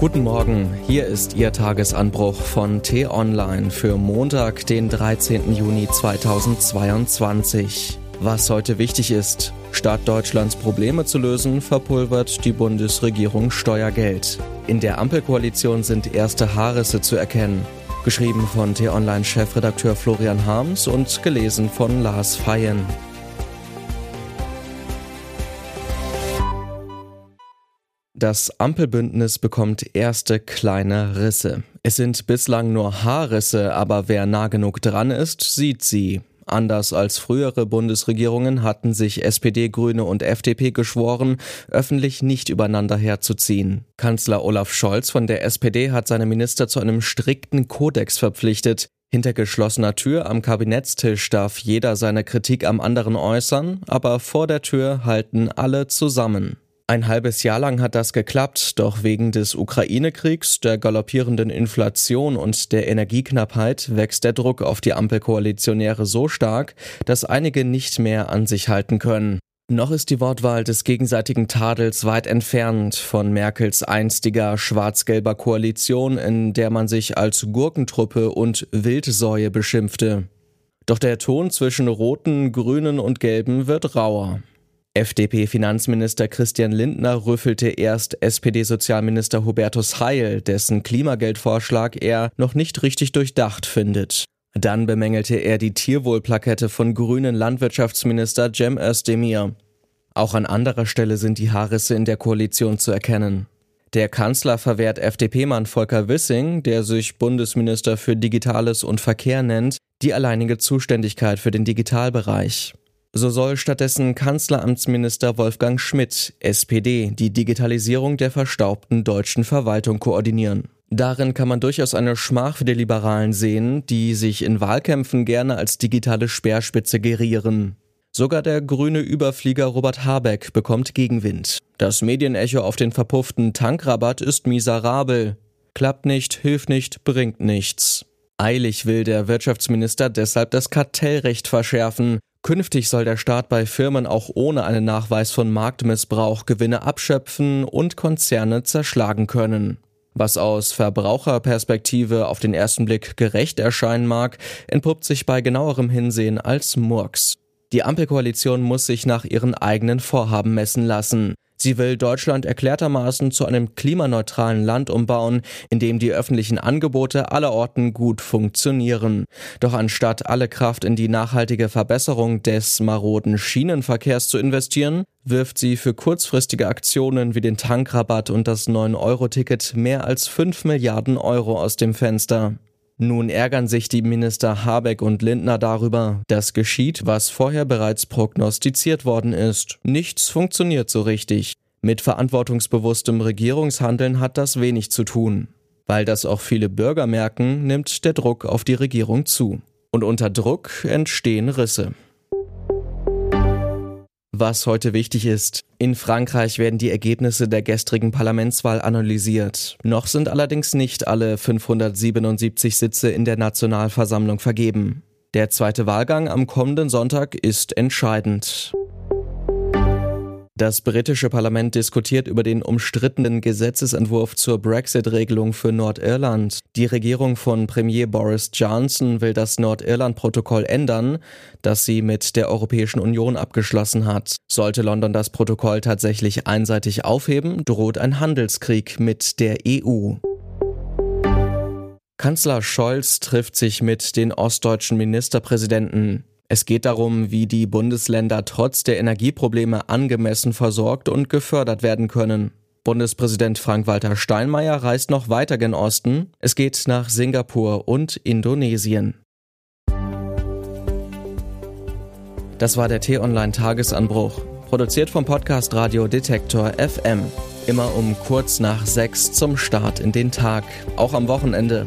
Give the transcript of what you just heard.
Guten Morgen, hier ist Ihr Tagesanbruch von T-Online für Montag, den 13. Juni 2022. Was heute wichtig ist, statt Deutschlands Probleme zu lösen, verpulvert die Bundesregierung Steuergeld. In der Ampelkoalition sind erste Haarrisse zu erkennen. Geschrieben von T-Online-Chefredakteur Florian Harms und gelesen von Lars Feyen. Das Ampelbündnis bekommt erste kleine Risse. Es sind bislang nur Haarrisse, aber wer nah genug dran ist, sieht sie. Anders als frühere Bundesregierungen hatten sich SPD, Grüne und FDP geschworen, öffentlich nicht übereinander herzuziehen. Kanzler Olaf Scholz von der SPD hat seine Minister zu einem strikten Kodex verpflichtet. Hinter geschlossener Tür am Kabinettstisch darf jeder seine Kritik am anderen äußern, aber vor der Tür halten alle zusammen. Ein halbes Jahr lang hat das geklappt, doch wegen des Ukraine-Kriegs, der galoppierenden Inflation und der Energieknappheit wächst der Druck auf die Ampelkoalitionäre so stark, dass einige nicht mehr an sich halten können. Noch ist die Wortwahl des gegenseitigen Tadels weit entfernt von Merkels einstiger schwarz-gelber Koalition, in der man sich als Gurkentruppe und Wildsäue beschimpfte. Doch der Ton zwischen Roten, Grünen und Gelben wird rauer. FDP-Finanzminister Christian Lindner rüffelte erst SPD-Sozialminister Hubertus Heil, dessen Klimageldvorschlag er noch nicht richtig durchdacht findet. Dann bemängelte er die Tierwohlplakette von grünen Landwirtschaftsminister Cem Özdemir. Auch an anderer Stelle sind die Haarrisse in der Koalition zu erkennen. Der Kanzler verwehrt FDP-Mann Volker Wissing, der sich Bundesminister für Digitales und Verkehr nennt, die alleinige Zuständigkeit für den Digitalbereich. So soll stattdessen Kanzleramtsminister Wolfgang Schmidt, SPD, die Digitalisierung der verstaubten deutschen Verwaltung koordinieren. Darin kann man durchaus eine Schmach für die Liberalen sehen, die sich in Wahlkämpfen gerne als digitale Speerspitze gerieren. Sogar der grüne Überflieger Robert Habeck bekommt Gegenwind. Das Medienecho auf den verpufften Tankrabatt ist miserabel. Klappt nicht, hilft nicht, bringt nichts. Eilig will der Wirtschaftsminister deshalb das Kartellrecht verschärfen, Künftig soll der Staat bei Firmen auch ohne einen Nachweis von Marktmissbrauch Gewinne abschöpfen und Konzerne zerschlagen können. Was aus Verbraucherperspektive auf den ersten Blick gerecht erscheinen mag, entpuppt sich bei genauerem Hinsehen als Murks. Die Ampelkoalition muss sich nach ihren eigenen Vorhaben messen lassen. Sie will Deutschland erklärtermaßen zu einem klimaneutralen Land umbauen, in dem die öffentlichen Angebote allerorten gut funktionieren. Doch anstatt alle Kraft in die nachhaltige Verbesserung des maroden Schienenverkehrs zu investieren, wirft sie für kurzfristige Aktionen wie den Tankrabatt und das 9-Euro-Ticket mehr als 5 Milliarden Euro aus dem Fenster. Nun ärgern sich die Minister Habeck und Lindner darüber, dass geschieht, was vorher bereits prognostiziert worden ist. Nichts funktioniert so richtig. Mit verantwortungsbewusstem Regierungshandeln hat das wenig zu tun. Weil das auch viele Bürger merken, nimmt der Druck auf die Regierung zu. Und unter Druck entstehen Risse. Was heute wichtig ist, in Frankreich werden die Ergebnisse der gestrigen Parlamentswahl analysiert. Noch sind allerdings nicht alle 577 Sitze in der Nationalversammlung vergeben. Der zweite Wahlgang am kommenden Sonntag ist entscheidend. Das britische Parlament diskutiert über den umstrittenen Gesetzesentwurf zur Brexit-Regelung für Nordirland. Die Regierung von Premier Boris Johnson will das Nordirland-Protokoll ändern, das sie mit der Europäischen Union abgeschlossen hat. Sollte London das Protokoll tatsächlich einseitig aufheben, droht ein Handelskrieg mit der EU. Kanzler Scholz trifft sich mit den ostdeutschen Ministerpräsidenten. Es geht darum, wie die Bundesländer trotz der Energieprobleme angemessen versorgt und gefördert werden können. Bundespräsident Frank-Walter Steinmeier reist noch weiter gen Osten. Es geht nach Singapur und Indonesien. Das war der T-Online-Tagesanbruch, produziert vom Podcast Radio Detektor FM. Immer um kurz nach sechs zum Start in den Tag, auch am Wochenende.